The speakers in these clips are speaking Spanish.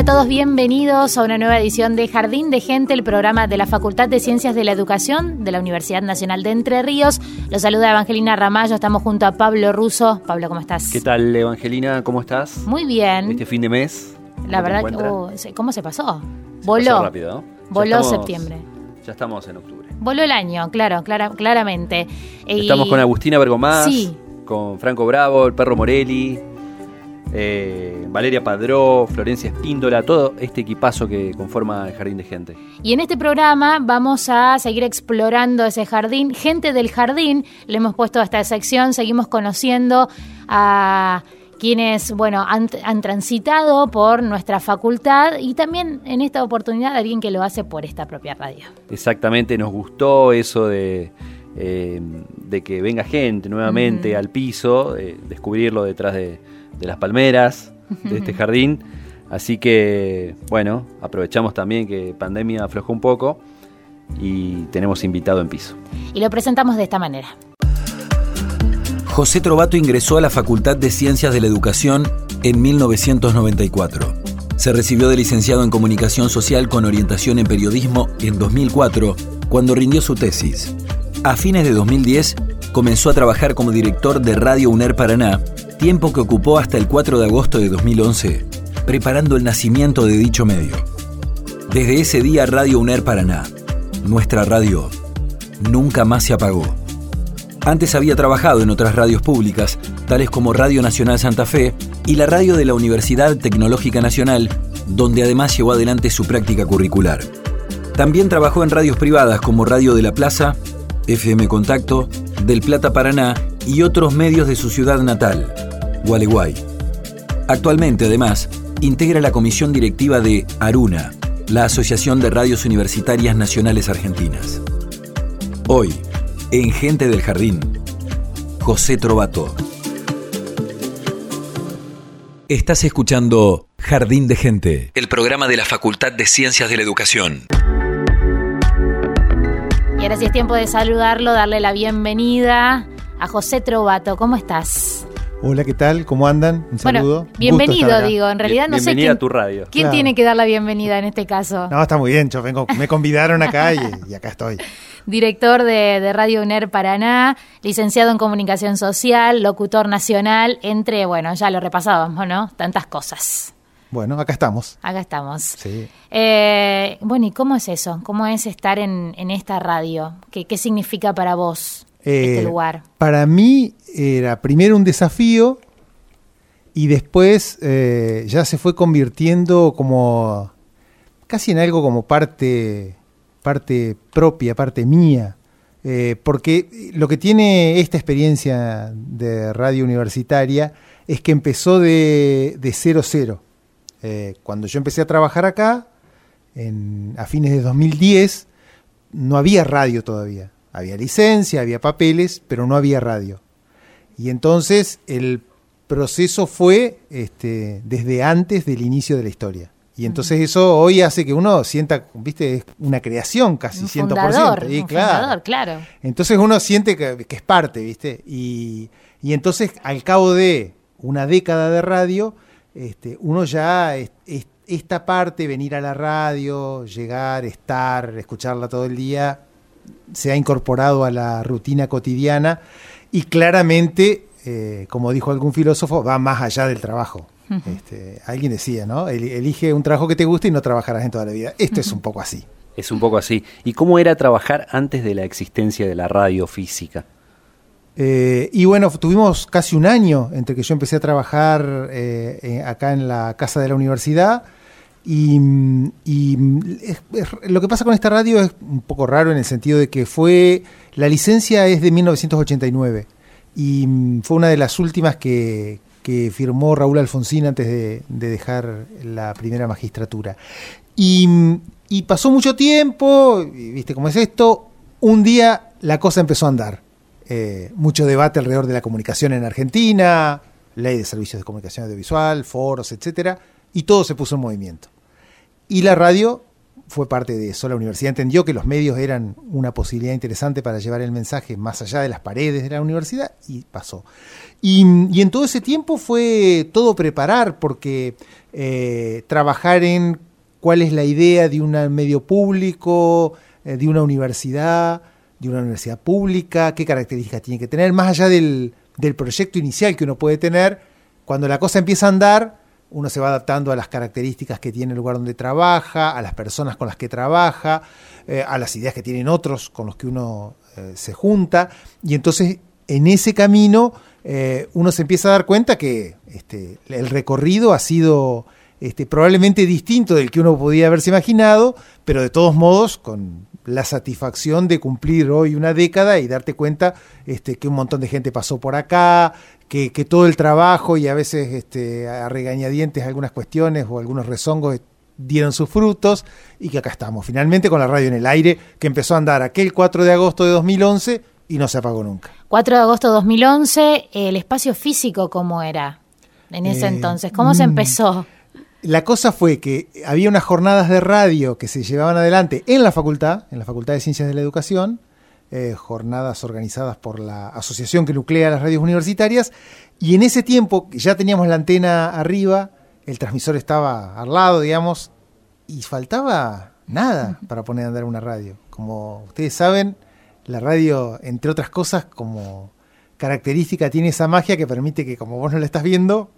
Hola a todos, bienvenidos a una nueva edición de Jardín de Gente, el programa de la Facultad de Ciencias de la Educación de la Universidad Nacional de Entre Ríos. Los saluda Evangelina Ramallo, estamos junto a Pablo Russo. Pablo, ¿cómo estás? ¿Qué tal, Evangelina? ¿Cómo estás? Muy bien. Este fin de mes. La ¿cómo te verdad que, oh, se- ¿cómo se pasó? Se Voló. pasó rápido, Voló estamos- septiembre. Ya estamos en octubre. Voló el año, claro, clara- claramente. Y- Estamos con Agustina Bergomás, Sí. con Franco Bravo, el perro Morelli, eh, Valeria Padró, Florencia Espíndola, todo este equipazo que conforma el Jardín de Gente. Y en este programa vamos a seguir explorando ese jardín. Gente del jardín, le hemos puesto a esta sección, seguimos conociendo a quienes, bueno, han, han transitado por nuestra facultad y también en esta oportunidad alguien que lo hace por esta propia radio. Exactamente, nos gustó eso de, eh, de que venga gente nuevamente al piso, eh, descubrirlo detrás de, de las palmeras de este jardín. Así que, bueno, aprovechamos también que pandemia aflojó un poco y tenemos invitado en piso. Y lo presentamos de esta manera. José Trovato ingresó a la Facultad de Ciencias de la Educación en 1994. Se recibió de licenciado en Comunicación Social con orientación en periodismo en 2004, cuando rindió su tesis. A fines de 2010, comenzó a trabajar como director de Radio UNER Paraná, tiempo que ocupó hasta el 4 de agosto de 2011, preparando el nacimiento de dicho medio. Desde ese día Radio UNER Paraná, nuestra radio, nunca más se apagó. Antes había trabajado en otras radios públicas, tales como Radio Nacional Santa Fe y la radio de la Universidad Tecnológica Nacional, donde además llevó adelante su práctica curricular. También trabajó en radios privadas como Radio de la Plaza, FM Contacto, Del Plata Paraná y otros medios de su ciudad natal, Gualeguay. Actualmente, además, integra la comisión directiva de Aruna, la Asociación de Radios Universitarias Nacionales Argentinas. Hoy, en Gente del Jardín, José Trovato. Estás escuchando Jardín de Gente, el programa de la Facultad de Ciencias de la Educación. Y ahora sí es tiempo de saludarlo, darle la bienvenida a José Trovato. ¿Cómo estás? Hola, ¿qué tal? ¿Cómo andan? Un saludo. Bueno, bienvenido, digo. En realidad no sé Bienvenida quién, a tu radio. quién Claro. tiene que dar la bienvenida en este caso. No, está muy bien. Yo vengo, me convidaron acá y, y acá estoy. Director de, de Radio UNER Paraná, licenciado en Comunicación Social, locutor nacional, entre, bueno, ya lo repasábamos, ¿no? Tantas cosas. Bueno, acá estamos. Acá estamos. Sí. Eh, bueno, ¿y cómo es eso? ¿Cómo es estar en, en esta radio? ¿Qué, qué significa para vos este Eh, lugar? Para mí era primero un desafío y después eh, ya se fue convirtiendo como casi en algo como parte, parte propia, parte mía. Eh, porque lo que tiene esta experiencia de radio universitaria es que empezó de, de cero cero. Eh, cuando yo empecé a trabajar acá, en- a fines de 2010, no había radio todavía. Había licencia, había papeles, pero no había radio. Y entonces el proceso fue este, desde antes del inicio de la historia. Y entonces eso hoy hace que uno sienta, viste, es una creación casi, Un 100%. fundador, Y un claro. fundador, claro. Entonces uno siente que, que es parte, ¿viste? Y, y entonces al cabo de una década de radio, este, uno ya, es- es- esta parte, venir a la radio, llegar, estar, escucharla todo el día, se ha incorporado a la rutina cotidiana y claramente, eh, como dijo algún filósofo, va más allá del trabajo. Este, alguien decía, ¿no? El- Elige un trabajo que te guste y no trabajarás en toda la vida. Esto es un poco así. Es un poco así. ¿Y cómo era trabajar antes de la existencia de la radio física? Eh, y bueno, tuvimos casi un año entre que yo empecé a trabajar eh, eh, acá en la casa de la universidad. Y, es- lo que pasa con esta radio es un poco raro en el sentido de que fue. La licencia es de 1989 y mm, fue una de las últimas que, firmó Raúl Alfonsín antes de, de dejar la primera magistratura. Y, mm, pasó mucho tiempo, viste cómo es esto. Un día la cosa empezó a andar eh, mucho debate alrededor de la comunicación en Argentina, ley de servicios de comunicación audiovisual, foros, etcétera, y todo se puso en movimiento. Y la radio fue parte de eso. La universidad entendió que los medios eran una posibilidad interesante para llevar el mensaje más allá de las paredes de la universidad y pasó. Y, y en todo ese tiempo fue todo preparar, porque eh, trabajar en cuál es la idea de un medio público, eh, de una universidad, de una universidad pública, qué características tiene que tener, más allá del, del proyecto inicial que uno puede tener, cuando la cosa empieza a andar, uno se va adaptando a las características que tiene el lugar donde trabaja, a las personas con las que trabaja, eh, a las ideas que tienen otros con los que uno eh, se junta, y entonces en ese camino eh, uno se empieza a dar cuenta que este, el recorrido ha sido este, probablemente distinto del que uno podía haberse imaginado, pero de todos modos con la satisfacción de cumplir hoy una década y darte cuenta este, que un montón de gente pasó por acá, que, que todo el trabajo y a veces este, a regañadientes algunas cuestiones o algunos rezongos dieron sus frutos y que acá estamos, finalmente con la radio en el aire, que empezó a andar aquel 4 de agosto de 2011 y no se apagó nunca. 4 de agosto de 2011, el espacio físico, ¿cómo era en ese Eh, entonces? ¿Cómo se mm, empezó? La cosa fue que había unas jornadas de radio que se llevaban adelante en la facultad, en la Facultad de Ciencias de la Educación, eh, jornadas organizadas por la asociación que nuclea las radios universitarias, y en ese tiempo ya teníamos la antena arriba, el transmisor estaba al lado, digamos, y faltaba nada para poner a andar una radio. Como ustedes saben, la radio, entre otras cosas, como característica tiene esa magia que permite que como vos no la estás viendo,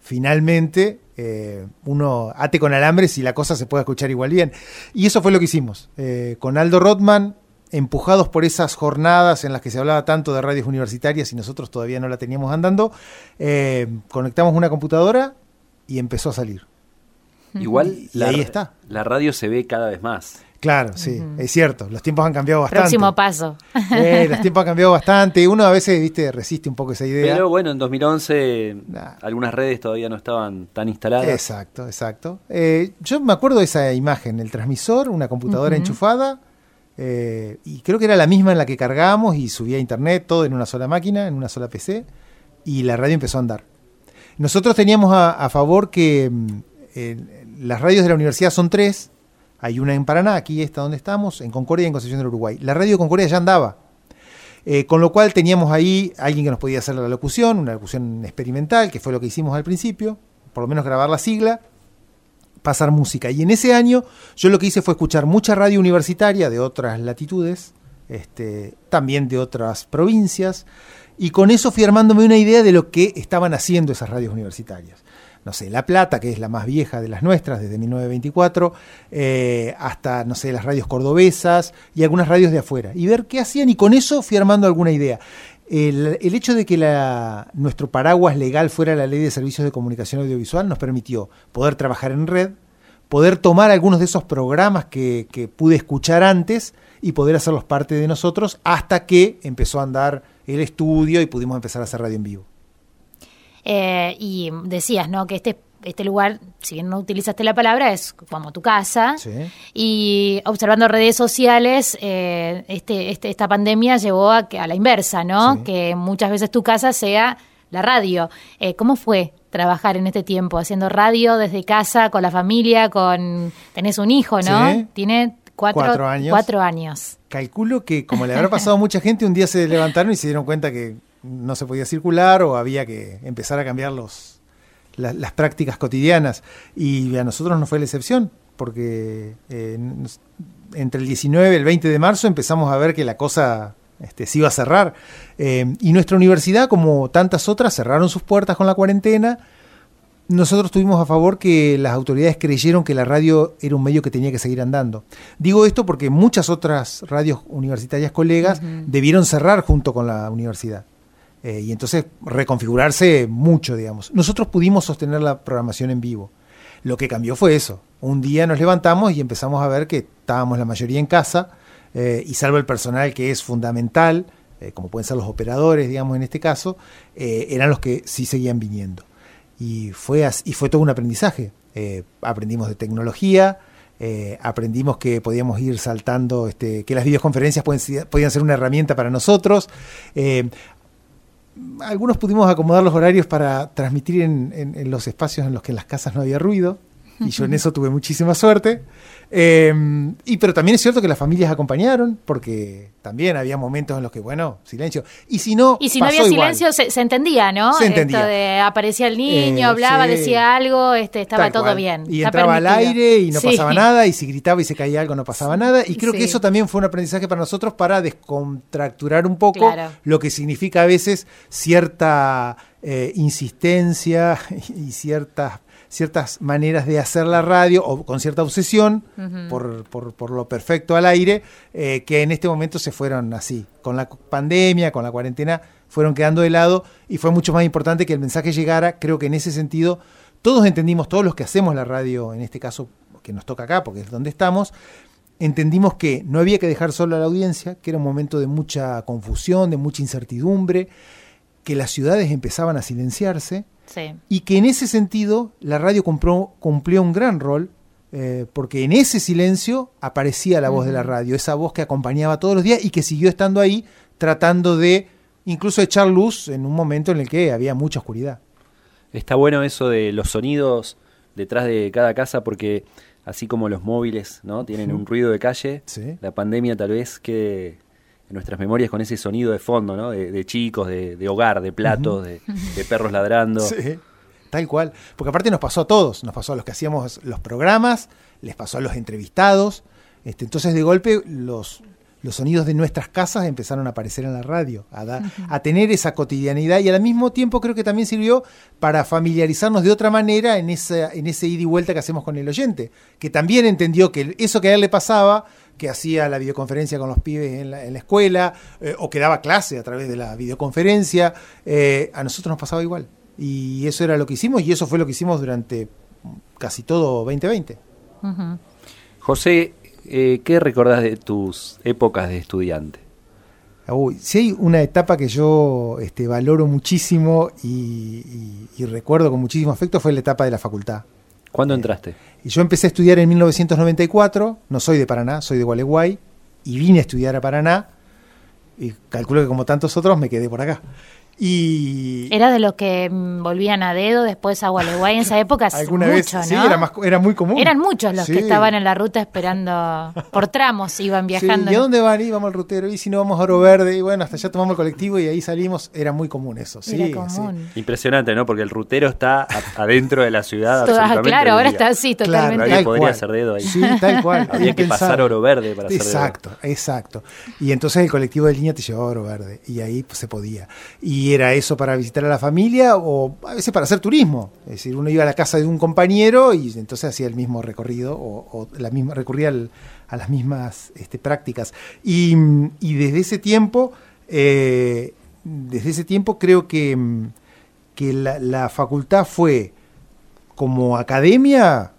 finalmente eh, uno ate con alambres y la cosa se pueda escuchar igual bien. Y eso fue lo que hicimos. Eh, con Aldo Rothman, empujados por esas jornadas en las que se hablaba tanto de radios universitarias y nosotros todavía no la teníamos andando, eh, conectamos una computadora y empezó a salir. Igual la, ahí está. la radio se ve cada vez más. Claro, sí, es cierto. Los tiempos han cambiado bastante. Próximo paso. Eh, los tiempos han cambiado bastante. Uno a veces, viste, resiste un poco esa idea. Pero bueno, en 2011 Nah. algunas redes todavía no estaban tan instaladas. Exacto, exacto. Eh, yo me acuerdo de esa imagen, el transmisor, una computadora enchufada, eh, y creo que era la misma en la que cargábamos y subía a internet, todo en una sola máquina, en una sola PC, y la radio empezó a andar. Nosotros teníamos a, a favor que mm, eh, las radios de la universidad son tres, hay una en Paraná, aquí está donde estamos, en Concordia y en Concepción del Uruguay. La radio de Concordia ya andaba. Eh, con lo cual teníamos ahí alguien que nos podía hacer la locución, una locución experimental, que fue lo que hicimos al principio, por lo menos grabar la sigla, pasar música. Y en ese año yo lo que hice fue escuchar mucha radio universitaria de otras latitudes, este, también de otras provincias, y con eso fui una idea de lo que estaban haciendo esas radios universitarias. No sé, La Plata, que es la más vieja de las nuestras, desde 1924, eh, hasta, no sé, las radios cordobesas y algunas radios de afuera. Y ver qué hacían y con eso fui armando alguna idea. El, hecho de que la, nuestro paraguas legal fuera la ley de servicios de comunicación audiovisual nos permitió poder trabajar en red, poder tomar algunos de esos programas que pude escuchar antes y poder hacerlos parte de nosotros hasta que empezó a andar el estudio y pudimos empezar a hacer radio en vivo. Eh, y decías, ¿no? Que este, este lugar, si bien no utilizaste la palabra, es como tu casa. Sí. Y observando redes sociales, eh, este, este, esta pandemia llevó a, que, a la inversa, ¿no? Sí. Que muchas veces tu casa sea la radio. Eh, ¿Cómo fue trabajar en este tiempo, haciendo radio desde casa, con la familia, con... Tenés un hijo, ¿no? Sí. Tiene cuatro, Cuatro años. cuatro años. Calculo que como le habrá pasado a mucha gente, un día se levantaron y se dieron cuenta que no se podía circular o había que empezar a cambiar los, la- las prácticas cotidianas. Y a nosotros no fue la excepción, porque eh, entre el 19 y el 20 de marzo empezamos a ver que la cosa este, se iba a cerrar. Eh, y nuestra universidad, como tantas otras, cerraron sus puertas con la cuarentena. Nosotros tuvimos a favor que las autoridades creyeron que la radio era un medio que tenía que seguir andando. Digo esto porque muchas otras radios universitarias colegas debieron cerrar junto con la universidad. Eh, y entonces reconfigurarse mucho, digamos. Nosotros pudimos sostener la programación en vivo. Lo que cambió fue eso. Un día nos levantamos y empezamos a ver que estábamos la mayoría en casa, eh, y salvo el personal que es fundamental, eh, como pueden ser los operadores, digamos, en este caso, eran los que sí seguían viniendo. Y fue, as- y fue todo un aprendizaje. Aprendimos de tecnología, aprendimos que podíamos ir saltando, este, que las videoconferencias podían ser una herramienta para nosotros. Algunos pudimos acomodar los horarios para transmitir en, los espacios en los que en las casas no había ruido. Y yo en eso tuve muchísima suerte. Eh, y pero también es cierto que las familias acompañaron, porque también había momentos en los que, bueno, silencio. Y si no, Y si no había silencio, se, se entendía, ¿no? Se entendía. Esto de aparecía el niño, Eh, hablaba, sí. decía algo, este, estaba Tal todo cual. bien. Y entraba al permitido. aire y no Sí. pasaba nada, y si gritaba y se caía algo no pasaba nada. Y creo que eso también fue un aprendizaje para nosotros para descontracturar un poco Claro. lo que significa a veces cierta eh, insistencia y ciertas ciertas maneras de hacer la radio o con cierta obsesión por, por- por lo perfecto al aire, eh, que en este momento se fueron así. Con la pandemia, con la cuarentena, fueron quedando de lado y fue mucho más importante que el mensaje llegara. Creo que en ese sentido todos entendimos, todos los que hacemos la radio, en este caso que nos toca acá, porque es donde estamos, entendimos que no había que dejar solo a la audiencia, que era un momento de mucha confusión, de mucha incertidumbre, que las ciudades empezaban a silenciarse Sí. y que en ese sentido la radio cumplió, cumplió un gran rol, eh, porque en ese silencio aparecía la voz de la radio, esa voz que acompañaba todos los días y que siguió estando ahí tratando de incluso echar luz en un momento en el que había mucha oscuridad. Está bueno eso de los sonidos detrás de cada casa porque así como los móviles no tienen un ruido de calle, Sí. la pandemia tal vez quede nuestras memorias con ese sonido de fondo, ¿no? De, de chicos, de, de hogar, de platos, de, de perros ladrando. Sí, tal cual. Porque aparte nos pasó a todos, nos pasó a los que hacíamos los programas, les pasó a los entrevistados. Este, entonces de golpe los, los sonidos de nuestras casas empezaron a aparecer en la radio, a, da- a tener esa cotidianidad y al mismo tiempo creo que también sirvió para familiarizarnos de otra manera en, esa, en ese ida y vuelta que hacemos con el oyente, que también entendió que eso que a él le pasaba, que hacía la videoconferencia con los pibes en la, en la escuela, eh, o que daba clase a través de la videoconferencia, eh, a nosotros nos pasaba igual. Y eso era lo que hicimos y eso fue lo que hicimos durante casi todo 2020. Ujú. José, eh, ¿qué recordás de tus épocas de estudiante? Uy, si hay una etapa que yo este, valoro muchísimo y, y- y recuerdo con muchísimo afecto fue la etapa de la facultad. ¿Cuándo entraste? Y yo empecé a estudiar en 1994, no soy de Paraná, soy de Gualeguay, y vine a estudiar a Paraná, y calculo que como tantos otros me quedé por acá. Y Era de los que mm, volvían a dedo después a Gualeguay en esa época. alguna mucho, vez, ¿no? sí, era, más, era muy común. Eran muchos los Sí. que estaban en la ruta esperando por tramos, iban viajando. Sí, ¿Y a dónde van? Y vamos al rutero, y si no vamos a Oro Verde, y bueno, hasta allá tomamos el colectivo y ahí salimos, era muy común eso. Sí, Era común. Impresionante, ¿no? Porque el rutero está adentro de la ciudad. Absolutamente claro, ahora está así, Claro, totalmente. Tal podría cual. hacer dedo ahí. Sí, tal cual. Había que pasar. Oro Verde para hacer dedo. Exacto, exacto. Y entonces el colectivo de línea te llevaba a Oro Verde y ahí pues, se podía. Y era eso para visitar a la familia o a veces para hacer turismo. Es decir, uno iba a la casa de un compañero y entonces hacía el mismo recorrido o, o la misma, recurría al- a las mismas este, prácticas. Y, y desde ese tiempo, eh, desde ese tiempo creo que, que la, la facultad fue como academia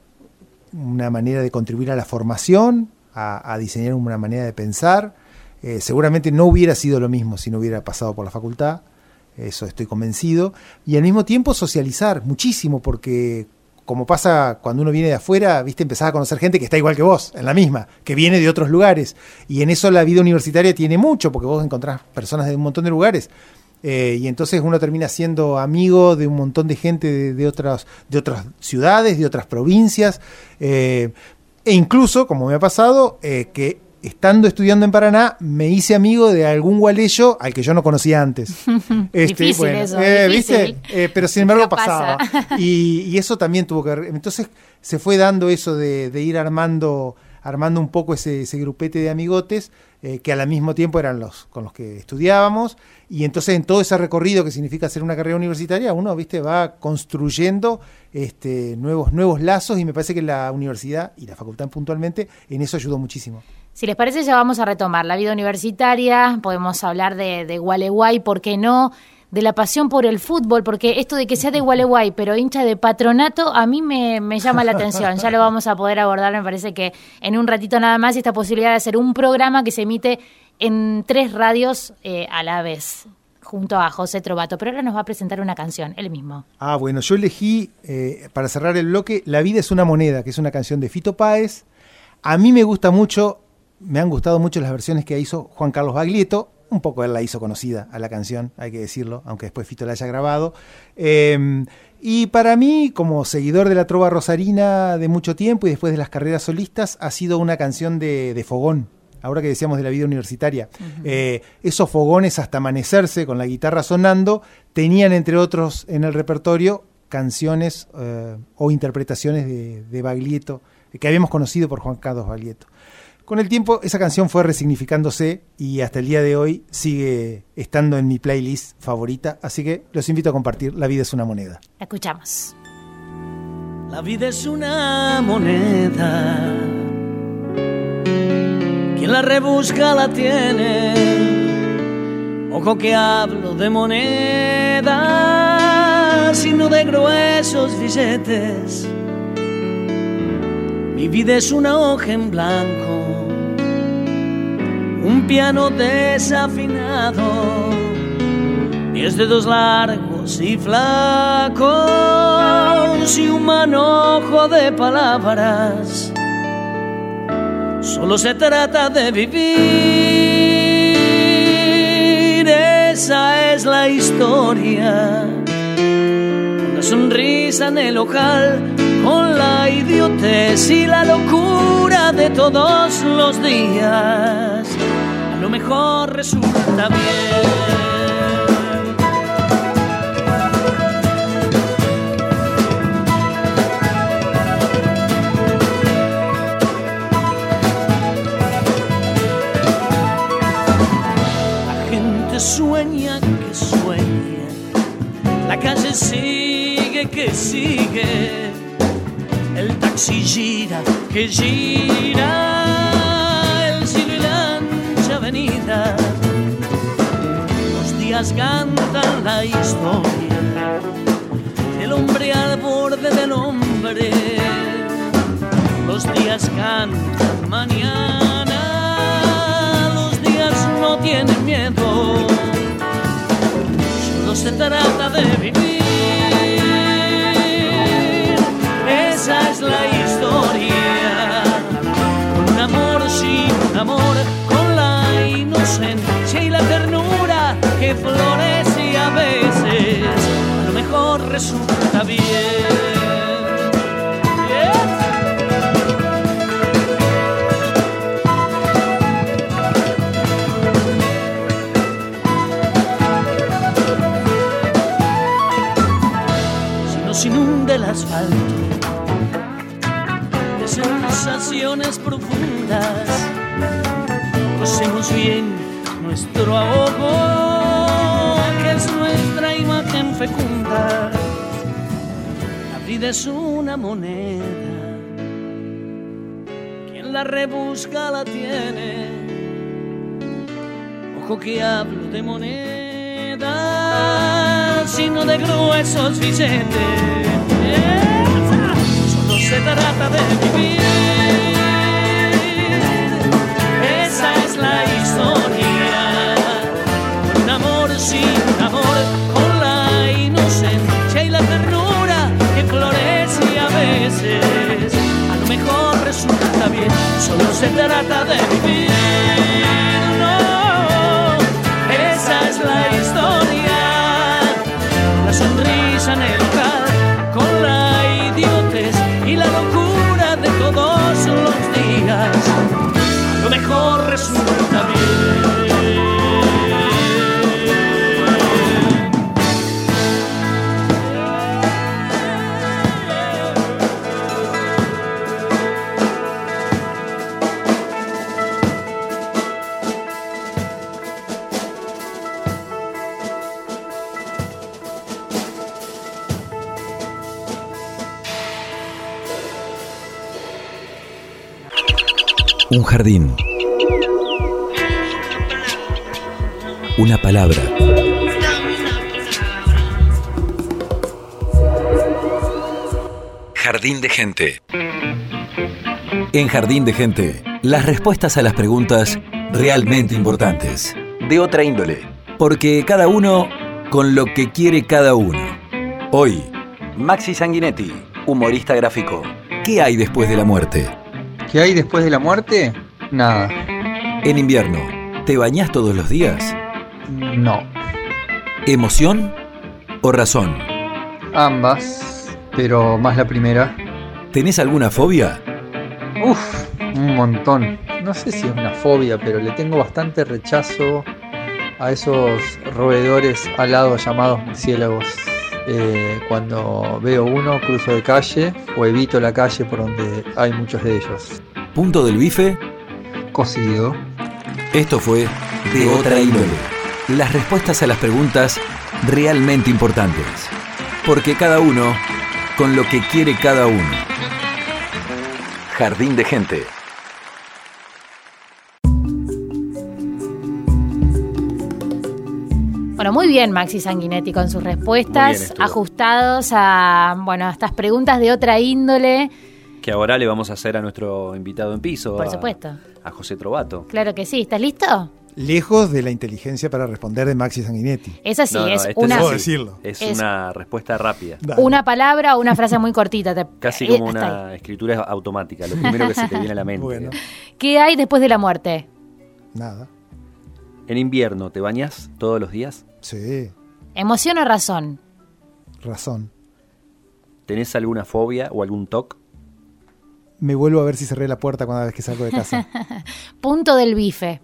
una manera de contribuir a la formación, a, a diseñar una manera de pensar. Eh, seguramente no hubiera sido lo mismo si no hubiera pasado por la facultad, eso estoy convencido. Y al mismo tiempo socializar muchísimo, porque como pasa cuando uno viene de afuera, viste, empezás a conocer gente que está igual que vos, en la misma, que viene de otros lugares. Y en eso la vida universitaria tiene mucho, porque vos encontrás personas de un montón de lugares. eh, y entonces uno termina siendo amigo de un montón de gente de, otras, de otras ciudades, de otras provincias, eh, e incluso, como me ha pasado, eh, que estando estudiando en Paraná, me hice amigo de algún gualeyo al que yo no conocía antes. Este, Difícil eso, eh, difícil. ¿viste? Eh, pero sin embargo pasaba. pasa. Y, y eso también tuvo que... Entonces se fue dando eso de, de ir armando, armando un poco ese, ese grupete de amigotes eh, que al mismo tiempo eran los con los que estudiábamos. Y entonces en todo ese recorrido que significa hacer una carrera universitaria, uno viste va construyendo este, nuevos, nuevos lazos y me parece que la universidad y la facultad puntualmente en eso ayudó muchísimo. Si les parece, ya vamos a retomar la vida universitaria, podemos hablar de, Gualeguay, ¿por qué no? De la pasión por el fútbol, porque esto de que sea de Gualeguay, pero hincha de patronato, a mí me, me llama la atención. Ya lo vamos a poder abordar, me parece que en un ratito nada más, esta posibilidad de hacer un programa que se emite en tres radios eh, a la vez, junto a José Trovato. Pero ahora nos va a presentar una canción, él mismo. Ah, bueno, yo elegí, eh, para cerrar el bloque, La vida es una moneda, que es una canción de Fito Páez. A mí me gusta mucho, me han gustado mucho las versiones que hizo Juan Carlos Baglietto. Un poco él la hizo conocida a la canción, hay que decirlo, aunque después Fito la haya grabado. Eh, y para mí, como seguidor de la trova rosarina de mucho tiempo y después de las carreras solistas, ha sido una canción de, de fogón. Ahora que decíamos de la vida universitaria, Eh, esos fogones hasta amanecerse con la guitarra sonando tenían entre otros en el repertorio canciones eh, o interpretaciones de, de Baglietto que habíamos conocido por Juan Carlos Baglietto. Con el tiempo esa canción fue resignificándose y hasta el día de hoy sigue estando en mi playlist favorita, así que los invito a compartir La vida es una moneda. La escuchamos. La vida es una moneda. Quien la rebusca la tiene. Ojo que hablo de moneda, sino de gruesos billetes. Mi vida es una hoja en blanco, un piano desafinado, diez dedos largos y flacos y un manojo de palabras. Solo se trata de vivir, esa es la historia. Una sonrisa en el ojal, con la idiotez y la locura de todos los días. A lo mejor resulta bien. La gente sueña que sueña, la calle sigue que sigue, el taxi gira que gira, el cielo y la ancha avenida, los días cantan la historia, el hombre al borde del hombre, los días cantan mañana, los días no tienen miedo, solo se trata con la inocencia y la ternura que florece a veces, a lo mejor resulta bien. Inunda el asfalto de sensaciones profundas, cosemos bien nuestro ahogo, que es nuestra imagen fecunda. La vida es una moneda, quien la rebusca la tiene. Ojo que hablo de moneda, sino de gruesos billetes. Solo se trata de vivir. Un amor sin amor, con la inocencia y la ternura que florece a veces. A lo mejor resulta bien, solo se trata de vivir. Palabra. Jardín de gente. En Jardín de gente, las respuestas a las preguntas realmente importantes. De otra índole. Porque cada uno con lo que quiere cada uno. Hoy, Maxi Sanguinetti, humorista gráfico. ¿Qué hay después de la muerte? ¿Qué hay después de la muerte? Nada. En invierno, ¿te bañás todos los días? No. ¿Emoción o razón? Ambas, pero más la primera. ¿Tenés alguna fobia? Uf, un montón. No sé si es una fobia, pero le tengo bastante rechazo a esos roedores alados llamados murciélagos. Eh, cuando veo uno, cruzo de calle o evito la calle por donde hay muchos de ellos. ¿Punto del bife? Cocido. Esto fue De Otra Índole. Las respuestas a las preguntas realmente importantes. Porque cada uno con lo que quiere cada uno. Jardín de gente. Bueno, muy bien Maxi Sanguinetti con sus respuestas ajustados a, bueno, a estas preguntas de otra índole. Que ahora le vamos a hacer a nuestro invitado en piso. Por a- supuesto. A José Trovato. Claro que sí. ¿Estás listo? Lejos de la inteligencia para responder de Maxi Sanguinetti. No, no, es este una, así. decirlo. Es, Es- una respuesta rápida. Dale. una palabra o una frase muy cortita. te- Casi eh, como una escritura automática. Lo primero que se te viene a la mente. Bueno, ¿Qué hay después de la muerte? nada. En invierno, ¿te bañas todos los días? Sí, ¿Emoción o razón? razón. ¿Tenés alguna fobia o algún TOC? Me vuelvo a ver si cerré la puerta cada vez que salgo de casa. Punto del bife.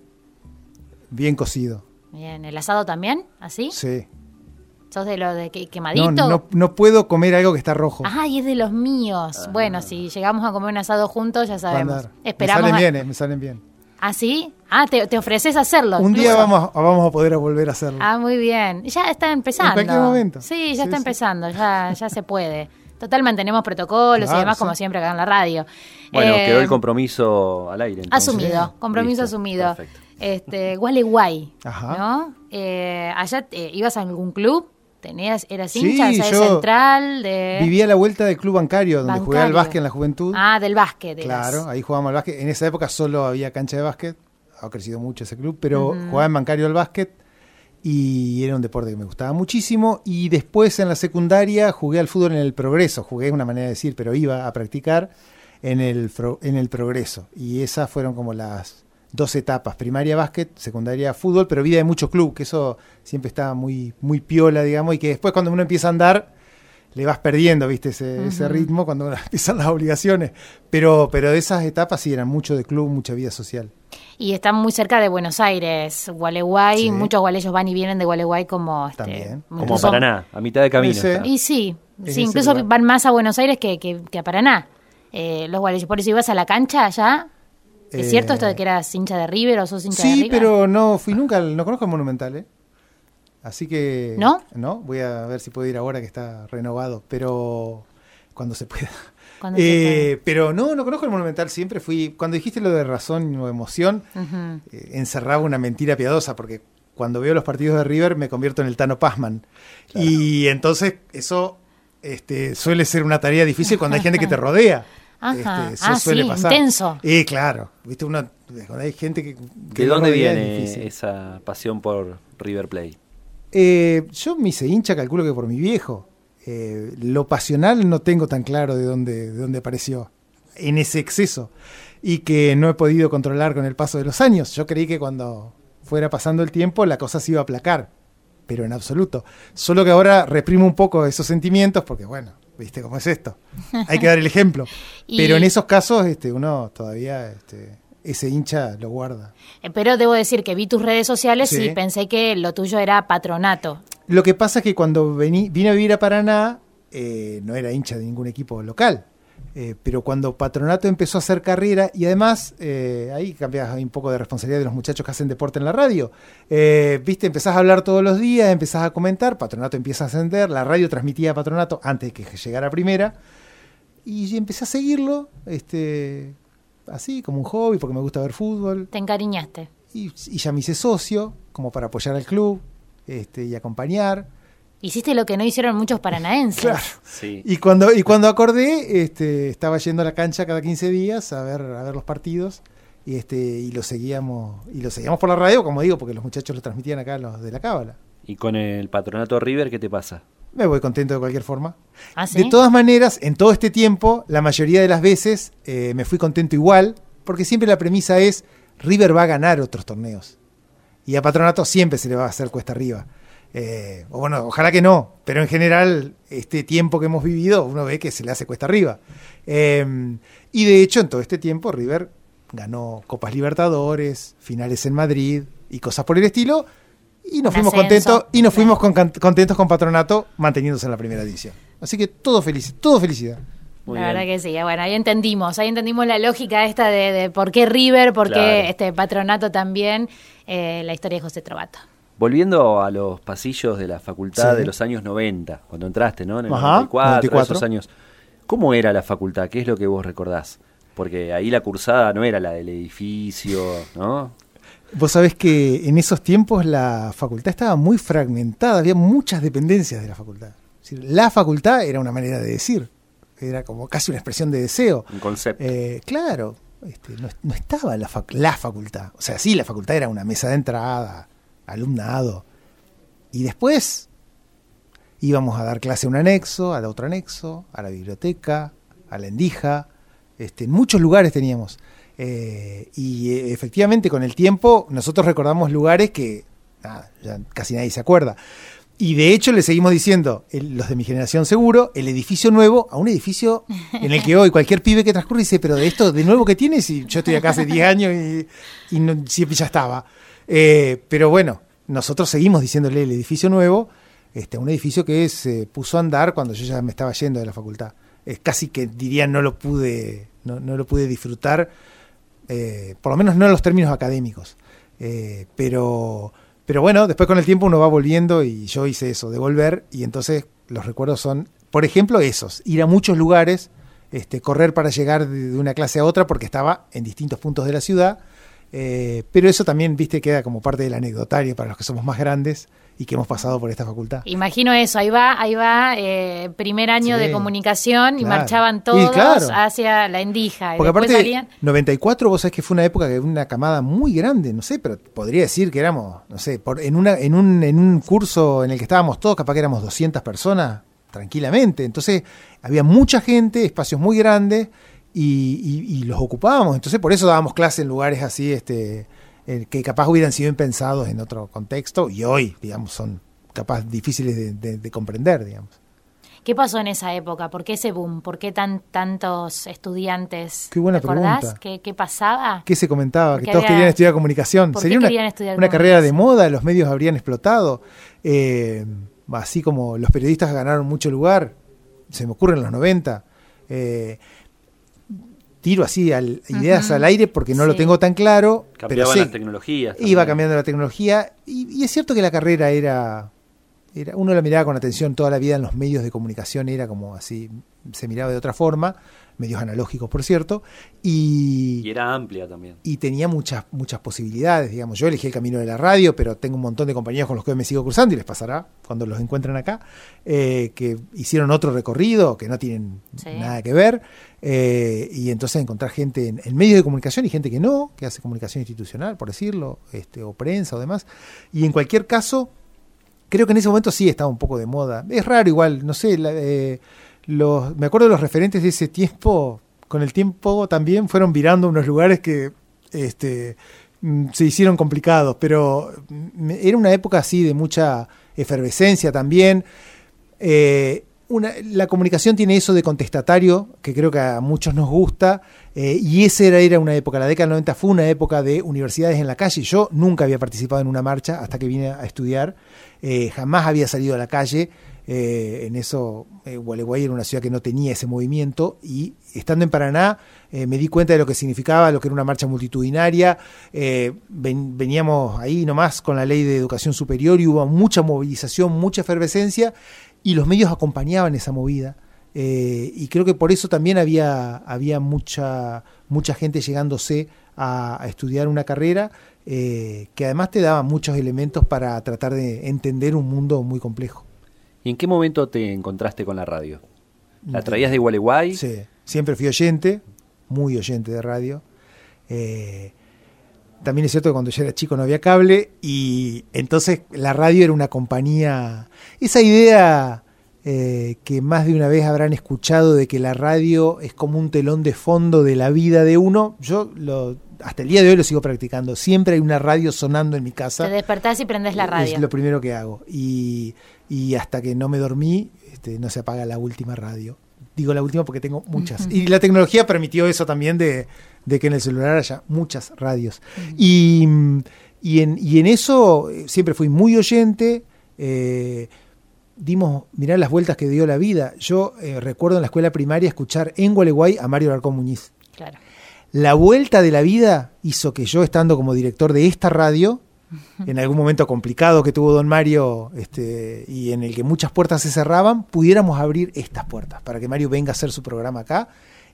Bien cocido. Bien, ¿el asado también? ¿Así? Sí. ¿Sos de lo de que- quemadito? No, no, no puedo comer algo que está rojo. Ay, es de los míos. Bueno, si llegamos a comer un asado juntos, ya Va a sabemos. andar. Esperamos. Me a- salen bien, eh, me salen bien. ¿Ah, sí? Ah, te, te ofreces hacerlo. Un día vamos, a- vamos a poder volver a hacerlo. Ah, muy bien. Ya está empezando. En cualquier momento. Sí, ya Sí, está sí. empezando, ya, ya se puede. Total, mantenemos protocolos y demás, sí. como siempre acá en la radio. Bueno, Eh, quedó el compromiso al aire. entonces. Asumido, compromiso Listo, asumido. Perfecto. Este, Gualeguay. ¿no? Eh, allá eh, ibas a algún club, tenías, eras hincha, central, de... Vivía a la vuelta del club bancario, donde jugué al Bancario. básquet en la juventud. Ah, del básquet. eras. Claro, ahí jugábamos al básquet. En esa época solo había cancha de básquet. Ha crecido mucho ese club, pero jugaba en bancario al básquet y era un deporte que me gustaba muchísimo. Y después en la secundaria jugué al fútbol en el progreso. Jugué es una manera de decir, pero iba a practicar en el, en el progreso. Y esas fueron como las dos etapas: primaria básquet, secundaria fútbol, pero vida de mucho club, que eso siempre estaba muy, muy piola, digamos, y que después cuando uno empieza a andar le vas perdiendo, viste, ese, ese ritmo cuando empiezan las obligaciones. Pero, pero de esas etapas sí eran mucho de club, mucha vida social. Y están muy cerca de Buenos Aires, Gualeguay. Sí. Muchos gualeyos van y vienen de Gualeguay como... Este, También. Como incluso- Paraná, a mitad de camino. Ese- está. Y sí, sí incluso lugar. van más a Buenos Aires que, que- que a Paraná. Eh, los gualeyos. Por eso ibas a la cancha allá. ¿Es Eh, cierto esto de que eras hincha de River o sos hincha de Sí, River? pero no fui nunca, al- no conozco el Monumental, ¿eh? Así que... ¿No? No, voy a ver si puedo ir ahora que está renovado, pero cuando se pueda. Eh, pero no, no conozco el Monumental, siempre fui... Cuando dijiste lo de razón o emoción, eh, encerraba una mentira piadosa, porque cuando veo los partidos de River me convierto en el Tano Pazman. Y entonces eso este, suele ser una tarea difícil cuando hay gente que te rodea. Ajá. Este, eso Ah, suele sí, pasar. intenso. Y claro, viste, uno, hay gente que... que ¿De dónde es viene esa pasión por River Plate? Eh, yo me hice hincha, calculo que por mi viejo. Eh, lo pasional no tengo tan claro de dónde, de dónde apareció en ese exceso y que no he podido controlar con el paso de los años. Yo creí que cuando fuera pasando el tiempo la cosa se iba a aplacar, pero en absoluto. Solo que ahora reprimo un poco esos sentimientos porque, bueno, viste cómo es esto. Hay que dar el ejemplo. Y- Pero en esos casos este, uno todavía este, ese hincha lo guarda. Eh, Pero debo decir que vi tus redes sociales Sí. y pensé que lo tuyo era patronato. Lo que pasa es que cuando vení, vine a vivir a Paraná, eh, no era hincha de ningún equipo local. Eh, pero cuando Patronato empezó a hacer carrera, y además eh, ahí cambias un poco de responsabilidad de los muchachos que hacen deporte en la radio. Eh, Viste, empezás a hablar todos los días, empezás a comentar, Patronato empieza a ascender, la radio transmitía a Patronato antes de que llegara primera, y empecé a seguirlo, este, así, como un hobby, porque me gusta ver fútbol. Te encariñaste. Y, y ya me hice socio, como para apoyar al club este, y acompañar. Hiciste lo que no hicieron muchos paranaenses. Claro. Sí. Y cuando, y cuando acordé, este, estaba yendo a la cancha cada 15 días a ver, a ver los partidos. Y este, y lo seguíamos, y lo seguíamos por la radio, como digo, porque los muchachos lo transmitían acá los de la cábala. ¿Y con el patronato River qué te pasa? Me voy contento de cualquier forma. ¿Ah, sí? De todas maneras, en todo este tiempo, la mayoría de las veces eh, me fui contento igual, porque siempre la premisa es River va a ganar otros torneos. Y a Patronato siempre se le va a hacer cuesta arriba. Eh, o bueno, ojalá que no, pero en general, este tiempo que hemos vivido, uno ve que se le hace cuesta arriba. Eh, y de hecho, en todo este tiempo, River ganó Copas Libertadores, finales en Madrid y cosas por el estilo. Y nos fuimos ascenso. contentos, y nos fuimos con- contentos con Patronato manteniéndose en la primera división. Así que todo feliz, todo felicidad. Muy la bien. verdad que sí, bueno, ahí entendimos, ahí entendimos la lógica esta de, de por qué River, por qué Claro. este patronato también, eh, la historia de José Trovato. Volviendo a los pasillos de la facultad Sí. de los años 90, cuando entraste, ¿no? En el Ajá, 94, 94. esos años. ¿Cómo era la facultad? ¿Qué es lo que vos recordás? Porque ahí la cursada no era la del edificio, ¿no? Vos sabés que en esos tiempos la facultad estaba muy fragmentada, había muchas dependencias de la facultad. Es decir, la facultad era una manera de decir, era como casi una expresión de deseo. Un concepto. Eh, claro, este, no, no estaba la, fac- la facultad. O sea, sí, la facultad era una mesa de entrada, alumnado. Y después íbamos a dar clase a un anexo, al otro anexo, a la biblioteca, a la endija. Este, en muchos lugares teníamos. Eh, y eh, efectivamente con el tiempo nosotros recordamos lugares que nada, ya casi nadie se acuerda. Y de hecho le seguimos diciendo, los de mi generación seguro, el edificio nuevo a un edificio en el que hoy cualquier pibe que transcurre dice, pero de esto de nuevo que tienes, y yo estoy acá hace 10 años y, y no- siempre ya estaba. Eh, pero bueno, nosotros seguimos diciéndole el edificio nuevo, este, un edificio que se puso a andar cuando yo ya me estaba yendo de la facultad. Es casi que diría no lo pude, no, no lo pude disfrutar, eh, por lo menos no en los términos académicos. Eh, pero, pero bueno, después con el tiempo uno va volviendo y yo hice eso, de volver, y entonces los recuerdos son, por ejemplo, esos, ir a muchos lugares, este, correr para llegar de una clase a otra porque estaba en distintos puntos de la ciudad, eh, pero eso también, viste, queda como parte del anecdotario para los que somos más grandes y que hemos pasado por esta facultad. Imagino eso, ahí va, ahí va, eh, primer año Sí, de comunicación y marchaban Y todos claro. hacia la Endija. y Porque después aparte, salían. 94, vos sabés que fue una época que una camada muy grande, no sé, pero podría decir que éramos, no sé, por, en, una, en, un, en un curso en el que estábamos todos, capaz que éramos 200 personas, tranquilamente. Entonces, había mucha gente, espacios muy grandes, y, y- y los ocupábamos. Entonces, por eso dábamos clase en lugares así, este, eh, que capaz hubieran sido impensados en otro contexto, y hoy, digamos, son capaz difíciles de, de- de comprender, digamos. ¿Qué pasó en esa época? ¿Por qué ese boom? ¿Por qué tan, tantos estudiantes? Qué buena ¿Te acordás? pregunta. ¿Qué, qué pasaba? ¿Qué se comentaba? Porque que todos había- querían estudiar comunicación. ¿Por Sería qué una, querían estudiar una carrera de moda, los medios habrían explotado. Eh, así como los periodistas ganaron mucho lugar, se me ocurre en los 90. Eh, tiro así al- ideas al aire porque no lo tengo tan claro. pero Cambiaban sé- las tecnologías. Iba cambiando la tecnología y, y es cierto que la carrera era, era, uno la miraba con atención toda la vida en los medios de comunicación, era como así, se miraba de otra forma, medios analógicos por cierto, y, Y era amplia también. y tenía muchas, muchas posibilidades, digamos, yo elegí el camino de la radio, pero tengo un montón de compañeros con los que hoy me sigo cruzando y les pasará cuando los encuentren acá, eh, que hicieron otro recorrido, que no tienen Sí. nada que ver, eh, y entonces encontrar gente en, en medios de comunicación y gente que no, que hace comunicación institucional, por decirlo, este, o prensa o demás, y en cualquier caso, creo que en ese momento sí estaba un poco de moda, es raro igual, no sé, la- eh, los, me acuerdo de los referentes de ese tiempo, con el tiempo también fueron virando unos lugares que este, mm, se hicieron complicados, pero mm, era una época así de mucha efervescencia también. Eh, la comunicación tiene eso de contestatario, que creo que a muchos nos gusta, eh, y esa era, era una época, la década del 90 fue una época de universidades en la calle. Yo nunca había participado en una marcha hasta que vine a estudiar, eh, jamás había salido a la calle. Eh, en eso, eh, Gualeguay era una ciudad que no tenía ese movimiento y estando en Paraná eh, me di cuenta de lo que significaba, lo que era una marcha multitudinaria. eh, ven- veníamos ahí nomás con la ley de educación superior y hubo mucha movilización, mucha efervescencia y los medios acompañaban esa movida. y creo que por eso también había, había mucha, mucha gente llegándose a, estudiar una carrera que además te daba muchos elementos para tratar de entender un mundo muy complejo. ¿Y en qué momento te encontraste con la radio? ¿La traías de Gualeguay? Sí, siempre fui oyente, muy oyente de radio. Eh, también es cierto que cuando yo era chico no había cable y entonces la radio era una compañía. Esa idea eh, que más de una vez habrán escuchado de que la radio es como un telón de fondo de la vida de uno, yo lo, hasta el día de hoy lo sigo practicando. Siempre hay una radio sonando en mi casa. Te despertás y prendés la radio. Es lo primero que hago. Y, y hasta que no me dormí, este, no se apaga la última radio. Digo la última porque tengo muchas. Y la tecnología permitió eso también de, de que en el celular haya muchas radios. y, y, en, y en eso eh, siempre fui muy oyente. eh, dimos, mirá las vueltas que dio la vida. Yo eh, recuerdo en la escuela primaria escuchar en Gualeguay a Mario Larcón Muñiz. Claro. La vuelta de la vida hizo que yo, estando como director de esta radio, en algún momento complicado que tuvo don Mario este, y en el que muchas puertas se cerraban, pudiéramos abrir estas puertas para que Mario venga a hacer su programa acá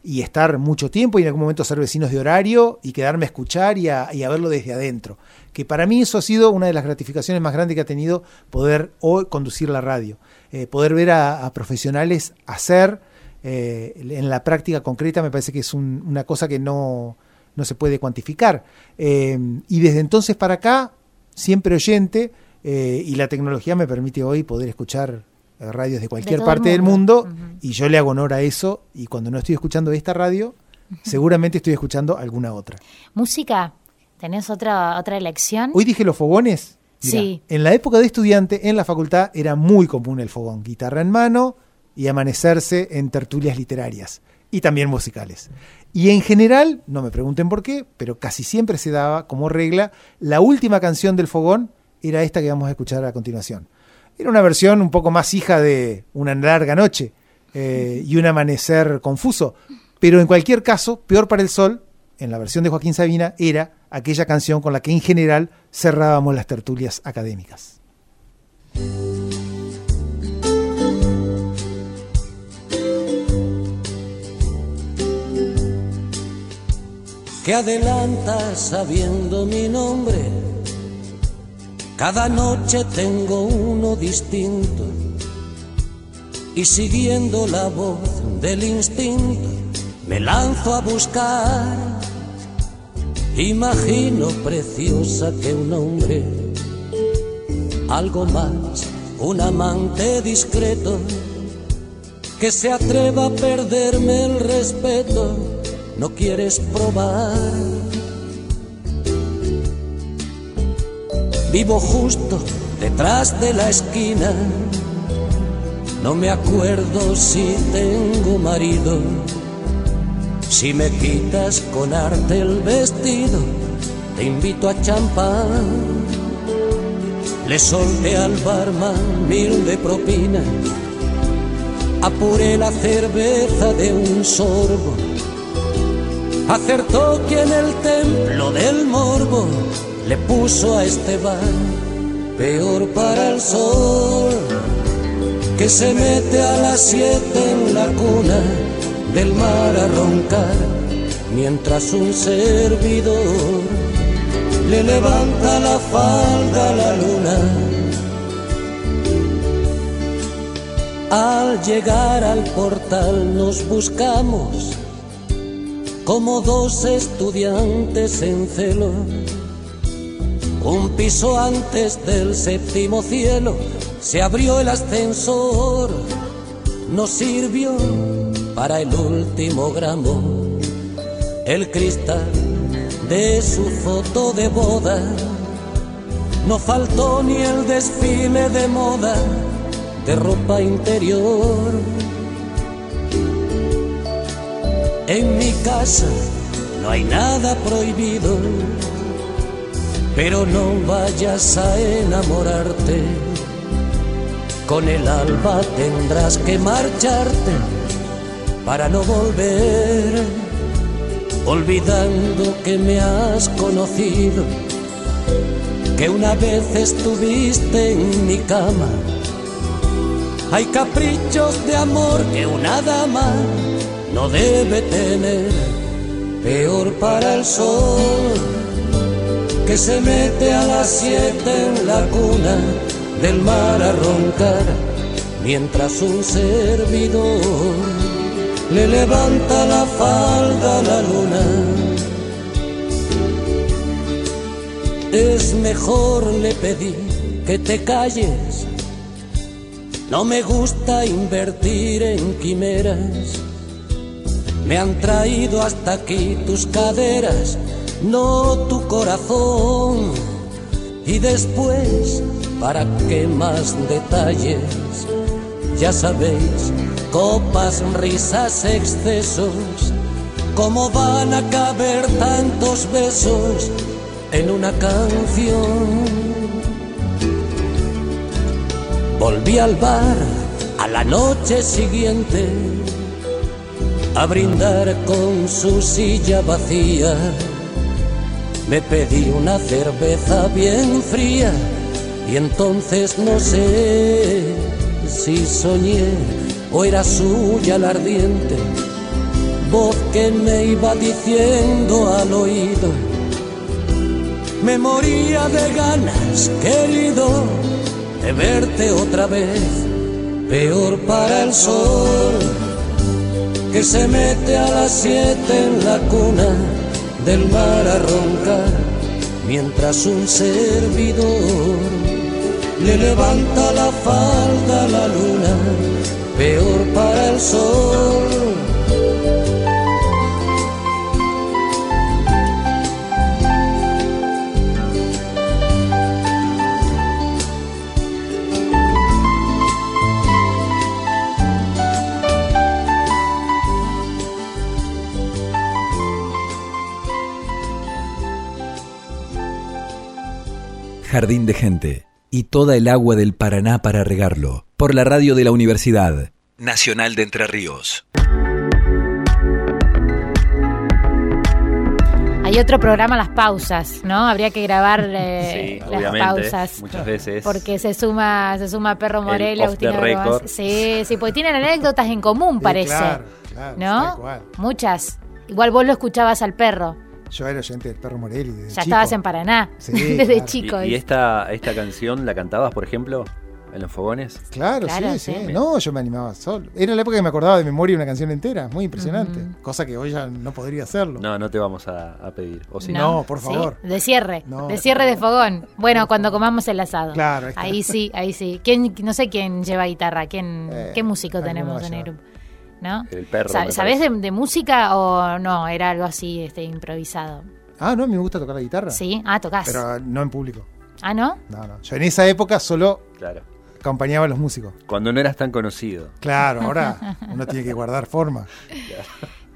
y estar mucho tiempo y en algún momento ser vecinos de horario y quedarme a escuchar y a, verlo desde adentro. Que para mí eso ha sido una de las gratificaciones más grandes que ha tenido poder hoy conducir la radio, Eh, poder ver a, profesionales hacer eh, en la práctica concreta me parece que es un- una cosa que no, no se puede cuantificar. Eh, y desde entonces para acá, siempre oyente, eh, y la tecnología me permite hoy poder escuchar eh, radios de cualquier parte del mundo. y yo le hago honor a eso, y cuando no estoy escuchando esta radio, seguramente estoy escuchando alguna otra. Música, ¿tenés otra, otra elección? Hoy dije los fogones. Mirá, Sí. En la época de estudiante, en la facultad, era muy común el fogón. Guitarra en mano y amanecerse en tertulias literarias. Y también musicales. Y en general, no me pregunten por qué, pero casi siempre se daba como regla, la última canción del fogón era esta que vamos a escuchar a continuación. Era una versión un poco más hija de Una larga noche eh, y un amanecer confuso. Pero en cualquier caso, Peor para el Sol, en la versión de Joaquín Sabina, era aquella canción con la que en general cerrábamos las tertulias académicas. Que adelanta sabiendo mi nombre. Cada noche tengo uno distinto y siguiendo la voz del instinto me lanzo a buscar. Imagino preciosa que un hombre, algo más, un amante discreto, que se atreva a perderme el respeto no quieres probar. Vivo justo detrás de la esquina, no me acuerdo si tengo marido. Si me quitas con arte el vestido, te invito a champán. Le solté al barman mil de propina, apuré la cerveza de un sorbo acertó que en el templo del morbo le puso a Esteban peor para el sol que se mete a las siete en la cuna del mar a roncar mientras un servidor le levanta la falda a la luna. Al llegar al portal nos buscamos como dos estudiantes en celo. Un piso antes del séptimo cielo se abrió el ascensor, nos sirvió para el último gramo el cristal de su foto de boda. No faltó ni el desfile de moda de ropa interior. En mi casa no hay nada prohibido, pero no vayas a enamorarte. Con el alba tendrás que marcharte para no volver, olvidando que me has conocido, que una vez estuviste en mi cama. Hay caprichos de amor que una dama no debe tener peor para el sol que se mete a las siete en la cuna del mar a roncar, mientras un servidor le levanta la falda a la luna. Es mejor le pedí que te calles, no me gusta invertir en quimeras. Me han traído hasta aquí tus caderas no tu corazón. Y después, ¿para qué más detalles? Ya sabéis, copas, risas, excesos, ¿cómo van a caber tantos besos en una canción? Volví al bar a la noche siguiente a brindar con su silla vacía me pedí una cerveza bien fría y entonces no sé si soñé o era suya la ardiente voz que me iba diciendo al oído. Me moría de ganas, querido, de verte otra vez, peor para el sol que se mete a las siete en la cuna del mar a roncar, mientras un servidor le levanta la falda a la luna, peor para el sol. Jardín de Gente y toda el agua del Paraná para regarlo. Por la radio de la Universidad Nacional de Entre Ríos. Hay otro programa, las pausas, ¿no? Habría que grabar eh, Sí, las pausas. muchas veces. Porque se suma, se suma Perro El Morel. Gross. Sí, sí, porque tienen anécdotas en común, Sí, parece. claro, claro, ¿No? Muchas. Igual vos lo escuchabas al perro. Yo era oyente del perro Morelli. desde Ya chico. estabas en Paraná. Sí, Desde claro. chico. ¿Y, y esta, esta canción la cantabas, por ejemplo, en los fogones? Claro, Claro, sí, sí. sí. No, yo me animaba solo. Era la época que me acordaba de memoria una canción entera, muy impresionante. Cosa que hoy ya no podría hacerlo. No, no te vamos a, a pedir. ¿O sí? No. por Sí, favor. De cierre. No, de cierre de fogón. Bueno, cuando comamos el asado. Claro, ahí sí, ahí sí. ¿Quién, no sé quién lleva guitarra. ¿Quién, Eh, ¿Qué músico tenemos en el grupo? ¿No? El perro. Sa- ¿Sabés de, música o no? Era algo así este, improvisado. Ah, no, a mí me gusta tocar la guitarra. Sí. Ah, tocás. Pero no en público. Ah, ¿no? No, no. Yo en esa época solo Claro. acompañaba a los músicos. Cuando no eras tan conocido. Claro, ahora uno tiene que guardar forma.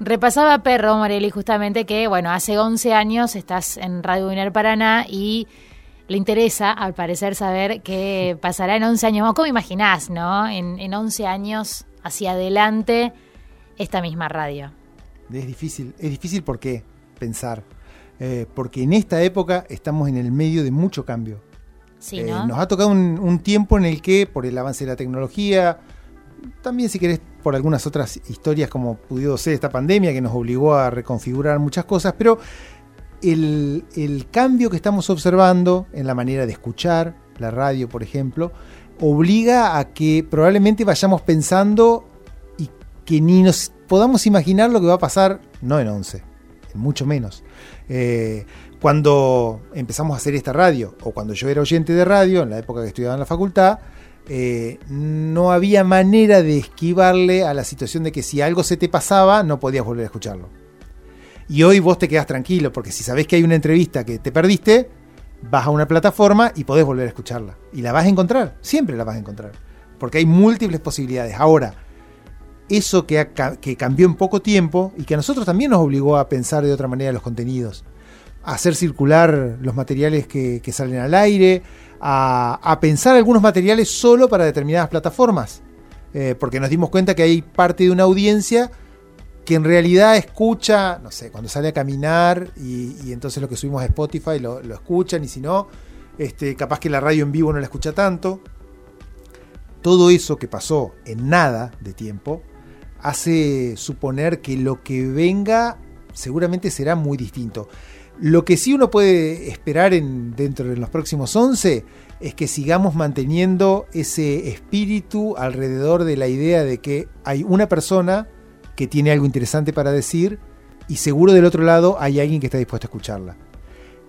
Repasaba Perro, Morelli, justamente que, bueno, hace 11 años estás en Radio Uner Paraná y le interesa, al parecer, saber qué pasará en 11 años. ¿Cómo imaginás, no? En, en 11 años hacia adelante esta misma radio. Es difícil. Es difícil por qué pensar. Eh, porque en esta época estamos en el medio de mucho cambio. Sí, Eh, ¿no? nos ha tocado un, un tiempo en el que, por el avance de la tecnología, también si querés por algunas otras historias como pudo ser esta pandemia que nos obligó a reconfigurar muchas cosas, pero el, el cambio que estamos observando en la manera de escuchar la radio, por ejemplo, obliga a que probablemente vayamos pensando y que ni nos podamos imaginar lo que va a pasar, no en 11, en mucho menos. Eh, cuando empezamos a hacer esta radio, o cuando yo era oyente de radio, en la época que estudiaba en la facultad, eh, no había manera de esquivarle a la situación de que si algo se te pasaba, no podías volver a escucharlo. Y hoy vos te quedás tranquilo, porque si sabés que hay una entrevista que te perdiste, vas a una plataforma y podés volver a escucharla. Y la vas a encontrar, siempre la vas a encontrar. Porque hay múltiples posibilidades. Ahora, eso que, ha que cambió en poco tiempo y que a nosotros también nos obligó a pensar de otra manera los contenidos, a hacer circular los materiales que, salen al aire, a, a pensar algunos materiales solo para determinadas plataformas, Eh, porque nos dimos cuenta que hay parte de una audiencia que en realidad escucha, no sé, cuando sale a caminar y, entonces lo que subimos a Spotify lo, lo escuchan y si no, este, capaz que la radio en vivo no la escucha tanto. Todo eso que pasó en nada de tiempo hace suponer que lo que venga seguramente será muy distinto. Lo que sí uno puede esperar en, dentro de los próximos 11 es que sigamos manteniendo ese espíritu alrededor de la idea de que hay una persona que tiene algo interesante para decir y seguro del otro lado hay alguien que está dispuesto a escucharla.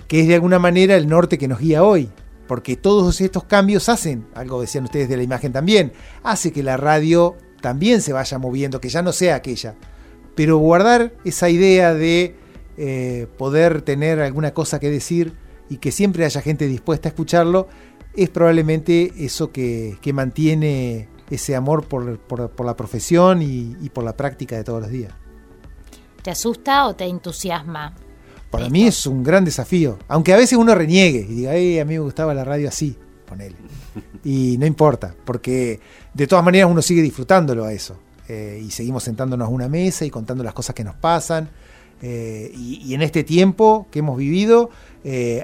Que es de alguna manera el norte que nos guía hoy, porque todos estos cambios hacen, algo decían ustedes de la imagen también, hace que la radio también se vaya moviendo, que ya no sea aquella. Pero guardar esa idea de eh, poder tener alguna cosa que decir y que siempre haya gente dispuesta a escucharlo, es probablemente eso que, que mantiene ese amor por, por, por la profesión y, y, por la práctica de todos los días. ¿Te asusta o te entusiasma? Para esto? mí es un gran desafío, aunque a veces uno reniegue y diga, a mí me gustaba la radio así, ponele. Y no importa, porque de todas maneras uno sigue disfrutándolo a eso. Eh, y seguimos sentándonos a una mesa y contando las cosas que nos pasan eh, y, y, en este tiempo que hemos vivido, eh,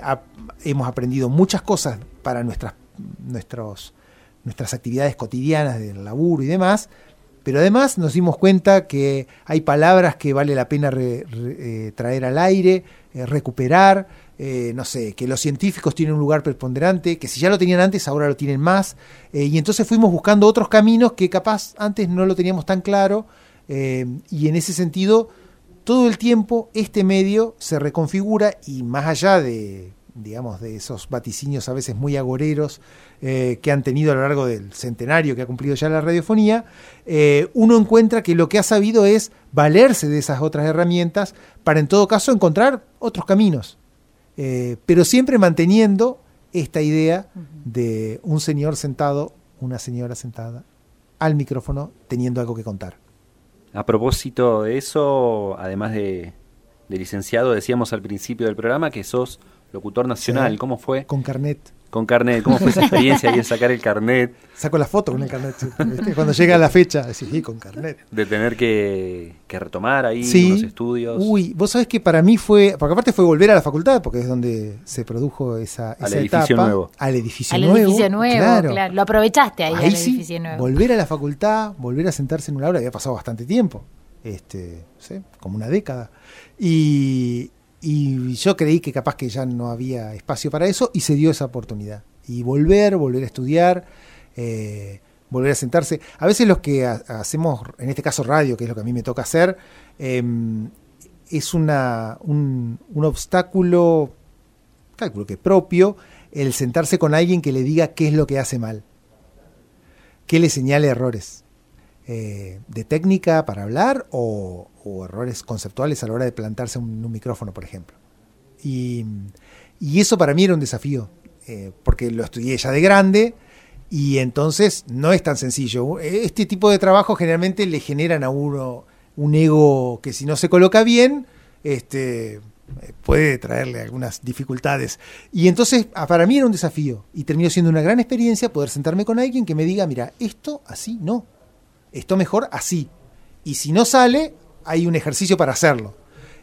hemos aprendido muchas cosas para nuestras, nuestros, nuestras actividades cotidianas del laburo y demás, pero además nos dimos cuenta que hay palabras que vale la pena eh, traer al aire, eh, recuperar, eh, no sé, que los científicos tienen un lugar preponderante, que si ya lo tenían antes, ahora lo tienen más, y entonces fuimos buscando otros caminos que capaz antes no lo teníamos tan claro, y en ese sentido todo el tiempo este medio se reconfigura y más allá de, digamos, de esos vaticinios a veces muy agoreros eh, que han tenido a lo largo del centenario que ha cumplido ya la radiofonía, eh, uno encuentra que lo que ha sabido es valerse de esas otras herramientas para en todo caso encontrar otros caminos, eh, pero siempre manteniendo esta idea de un señor sentado, una señora sentada al micrófono teniendo algo que contar. A propósito de eso, además de, de, licenciado, decíamos al principio del programa que sos locutor nacional. Sí, ¿Cómo fue? Con carnet. Con carnet. ¿Cómo fue esa experiencia ahí de sacar el carnet? Saco la foto con el carnet. Cuando llega la fecha, decís, sí, con carnet. De tener que, que retomar ahí sí. los estudios. Uy, vos sabés que para mí fue, porque aparte fue volver a la facultad, porque es donde se produjo esa, al esa edificio etapa. Nuevo. Al edificio al nuevo. edificio nuevo, claro. claro. Lo aprovechaste ahí, ahí al sí, edificio nuevo. Volver a la facultad, volver a sentarse en una aula, había pasado bastante tiempo. Este, ¿sí? como una década. Y, y yo creí que capaz que ya no había espacio para eso y se dio esa oportunidad. Y volver, volver a estudiar, eh, volver a sentarse. A veces los que ha hacemos, en este caso radio, que es lo que a mí me toca hacer, eh, es una, un, un, obstáculo, cálculo que propio, el sentarse con alguien que le diga qué es lo que hace mal, que le señale errores. Eh, de técnica para hablar o, errores conceptuales a la hora de plantarse un, un micrófono, por ejemplo. Y, eso para mí era un desafío, eh, porque lo estudié ya de grande y entonces no es tan sencillo. Este tipo de trabajo generalmente le generan a uno un ego que si no se coloca bien, este, puede traerle algunas dificultades. Y entonces para mí era un desafío y terminó siendo una gran experiencia poder sentarme con alguien que me diga, mira, esto así no esto mejor así. Y si no sale, hay un ejercicio para hacerlo.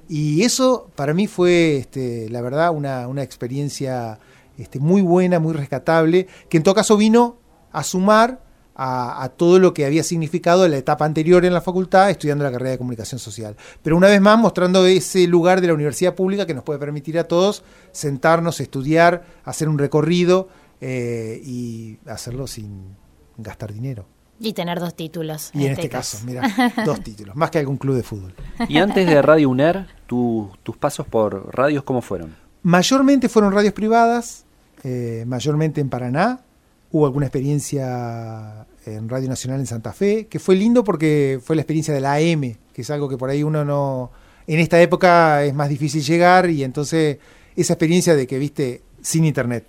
Y eso para mí fue, este, la verdad, una, una experiencia este, muy buena, muy rescatable, que en todo caso vino a sumar a, a, todo lo que había significado la etapa anterior en la facultad estudiando la carrera de comunicación social. Pero una vez más mostrando ese lugar de la universidad pública que nos puede permitir a todos sentarnos, estudiar, hacer un recorrido eh, y hacerlo sin gastar dinero. Y tener dos títulos. Y en, en este, este caso, caso, mira, dos títulos, más que algún club de fútbol. Y antes de Radio UNER, tu, tus pasos por radios, ¿cómo fueron? Mayormente fueron radios privadas, eh, mayormente en Paraná. Hubo alguna experiencia en Radio Nacional en Santa Fe, que fue lindo porque fue la experiencia de la AM, que es algo que por ahí uno no... En esta época es más difícil llegar y entonces esa experiencia de que, viste, sin internet,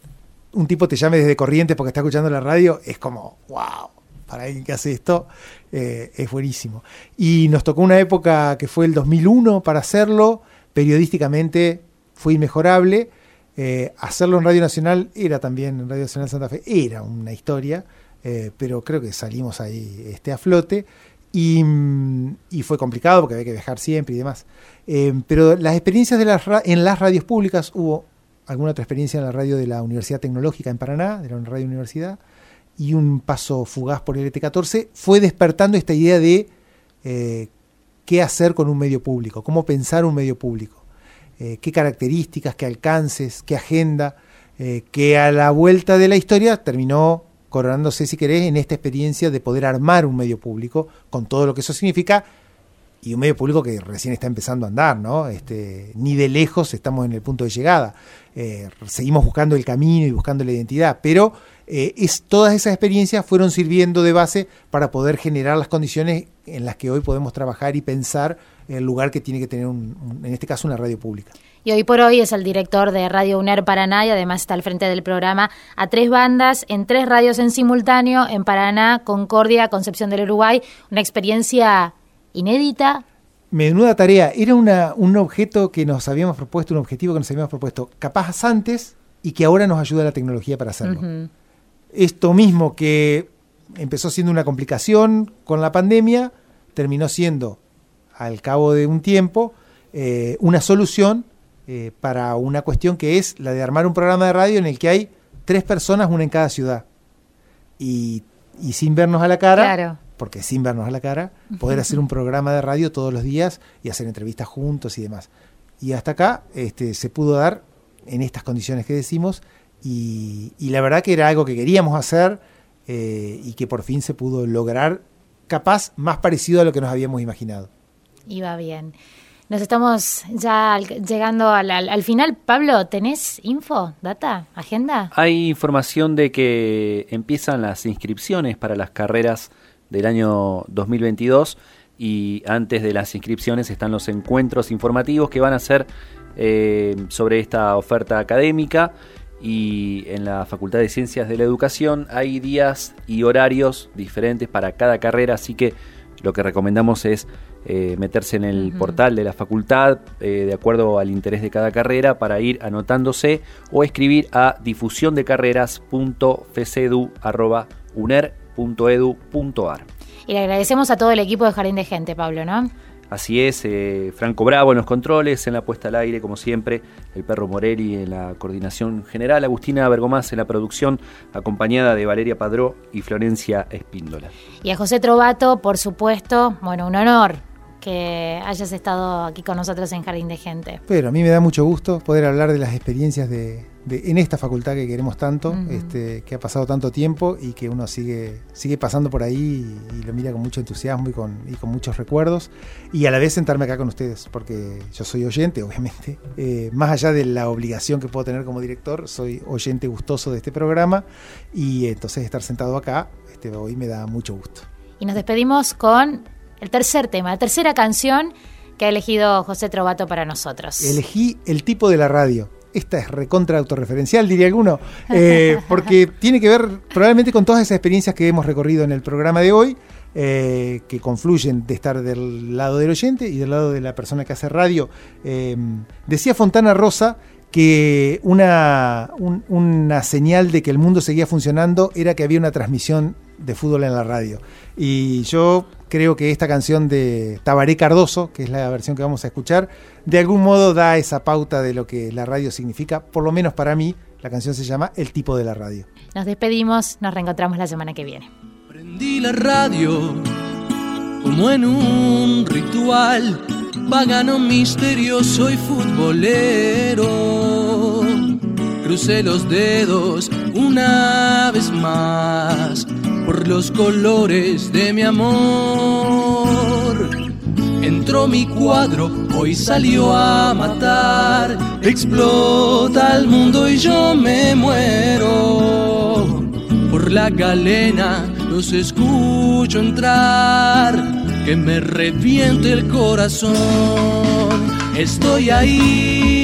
un tipo te llame desde Corrientes porque está escuchando la radio, es como, wow, para alguien que hace esto, eh, es buenísimo. Y nos tocó una época que fue el 2001 para hacerlo, periodísticamente fue inmejorable. Eh, hacerlo en Radio Nacional era también, en Radio Nacional Santa Fe, era una historia, eh, pero creo que salimos ahí este, a flote. Y, y, fue complicado porque había que viajar siempre y demás. Eh, pero las experiencias en las radios públicas, hubo alguna otra experiencia en la radio de la Universidad Tecnológica en Paraná, de la Radio Universidad, y un paso fugaz por el ET14, fue despertando esta idea de eh, qué hacer con un medio público, cómo pensar un medio público, eh, qué características, qué alcances, qué agenda, eh, que a la vuelta de la historia terminó coronándose, si querés, en esta experiencia de poder armar un medio público con todo lo que eso significa y un medio público que recién está empezando a andar, ¿no? Este, ni de lejos estamos en el punto de llegada. Seguimos buscando el camino y buscando la identidad, pero eh, es, todas esas experiencias fueron sirviendo de base para poder generar las condiciones en las que hoy podemos trabajar y pensar el lugar que tiene que tener, un, en este caso, una radio pública. Y hoy por hoy es el director de Radio UNER Paraná y además está al frente del programa a tres bandas, en tres radios en simultáneo, en Paraná, Concordia, Concepción del Uruguay. Una experiencia inédita. Menuda tarea. Era una, un objeto que nos habíamos propuesto, un objetivo que nos habíamos propuesto, capaz antes y que ahora nos ayuda la tecnología para hacerlo. Esto mismo que empezó siendo una complicación con la pandemia, terminó siendo, al cabo de un tiempo, eh, una solución eh, para una cuestión que es la de armar un programa de radio en el que hay tres personas, una en cada ciudad. Y, y sin vernos a la cara, Claro. porque sin vernos a la cara, poder hacer un programa de radio todos los días y hacer entrevistas juntos y demás. Y hasta acá este, se pudo dar en estas condiciones que decimos y, y la verdad que era algo que queríamos hacer eh, y que por fin se pudo lograr capaz más parecido a lo que nos habíamos imaginado. Iba bien. Nos estamos ya llegando al, al- al final. Pablo, ¿tenés info, data, agenda? Hay información de que empiezan las inscripciones para las carreras del año 2022 y antes de las inscripciones están los encuentros informativos que van a ser eh, sobre esta oferta académica y en la Facultad de Ciencias de la Educación hay días y horarios diferentes para cada carrera, así que lo que recomendamos es eh, meterse en el portal de la facultad eh, de acuerdo al interés de cada carrera para ir anotándose o escribir a difusión-de-carreras.fcedu.uner.edu.ar. Y le agradecemos a todo el equipo de Jardín de Gente, Pablo, ¿no? Así es, eh, Franco Bravo en los controles, en la puesta al aire, como siempre, el perro Morelli en la coordinación general, Agustina Bergomás en la producción, acompañada de Valeria Padró y Florencia Espíndola. Y a José Trovato, por supuesto, bueno, un honor que hayas estado aquí con nosotros en Jardín de Gente. Pero a mí me da mucho gusto poder hablar de las experiencias de, de- en esta facultad que queremos tanto, Ujú. este, que ha pasado tanto tiempo y que uno sigue, sigue pasando por ahí y, y lo mira con mucho entusiasmo y con, y con muchos recuerdos. Y a la vez sentarme acá con ustedes, porque yo soy oyente, obviamente. Eh, más allá de la obligación que puedo tener como director, soy oyente gustoso de este programa y entonces estar sentado acá este, hoy me da mucho gusto. Y nos despedimos con el tercer tema, la tercera canción que ha elegido José Trovato para nosotros. Elegí el tipo de la radio. Esta es recontra autorreferencial, diría alguno, eh, porque tiene que ver probablemente con todas esas experiencias que hemos recorrido en el programa de hoy, eh, que confluyen de estar del lado del oyente y del lado de la persona que hace radio. Eh, decía Fontana Rosa que una, un- una señal de que el mundo seguía funcionando era que había una transmisión de fútbol en la radio. Y yo creo que esta canción de Tabaré Cardoso, que es la versión que vamos a escuchar, de algún modo da esa pauta de lo que la radio significa, por lo menos para mí, la canción se llama El tipo de la radio. Nos despedimos, nos reencontramos la semana que viene. Prendí la radio como en un ritual pagano, misterioso y futbolero. Crucé los dedos una vez más por los colores de mi amor. Entró mi cuadro, hoy salió a matar. Explota el mundo y yo me muero. Por la galena los escucho entrar. Que me reviente el corazón. Estoy ahí.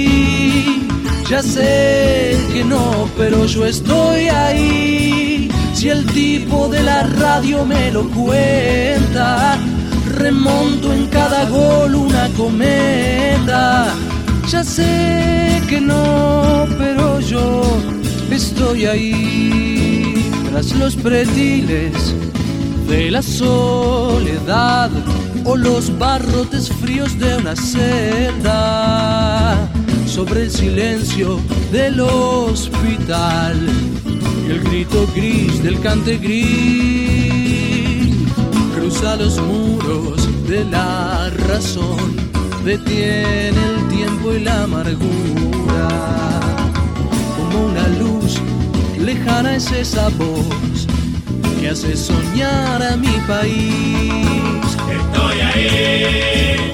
Ya sé que no, pero yo estoy ahí. Si el tipo de la radio me lo cuenta, remonto en cada gol una cometa. Ya sé que no, pero yo estoy ahí. Tras los pretiles de la soledad o los barrotes fríos de una celda sobre el silencio del hospital y el grito gris del cante gris cruza los muros de la razón detiene el tiempo y la amargura. Como una luz lejana es esa voz que hace soñar a mi país. Estoy ahí,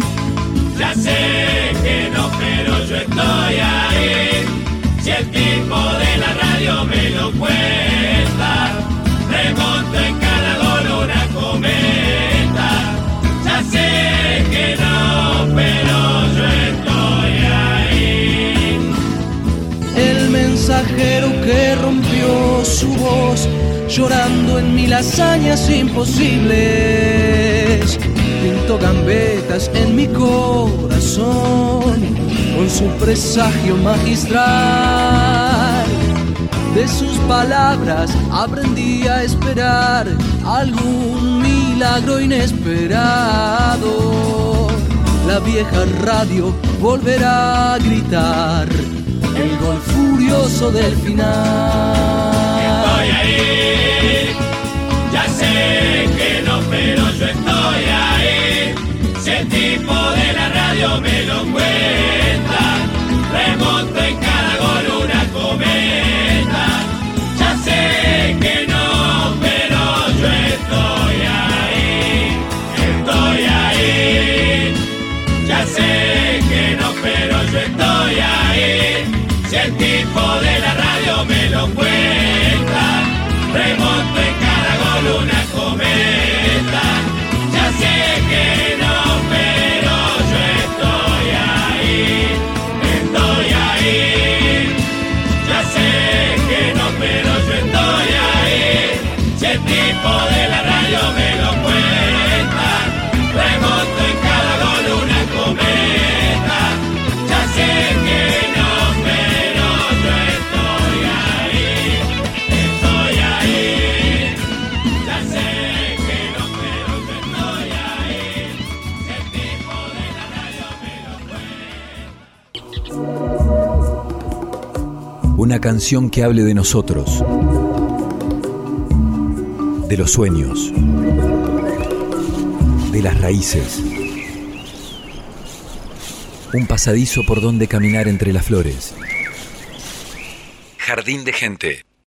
ya sé que no, pero yo estoy ahí. Si el tipo de la radio me lo cuenta, remonto en cada gol una cometa. Ya sé que no, pero yo estoy ahí. El mensajero que rompió su voz, llorando en mil hazañas imposibles. Pintó gambetas en mi corazón con su presagio magistral. De sus palabras aprendí a esperar algún milagro inesperado. La vieja radio volverá a gritar el gol furioso del final. Estoy ahí, ya sé que no, pero yo estoy ahí. El tipo de la radio me lo cuenta, remonto en cada gol una cometa. Ya sé que no, pero yo estoy ahí, estoy ahí. Ya sé que no, pero yo estoy ahí. Si el tipo de la radio me lo cuenta, remonto en tipo de la radio me lo cuenta, remonto en cada gol una cometa. Ya sé que no, pero yo estoy ahí, estoy ahí. Ya sé que no, pero yo estoy ahí. El tipo de la radio me lo cuenta. Una canción que hable de nosotros, de los sueños, de las raíces. Un pasadizo por donde caminar entre las flores. Jardín de gente.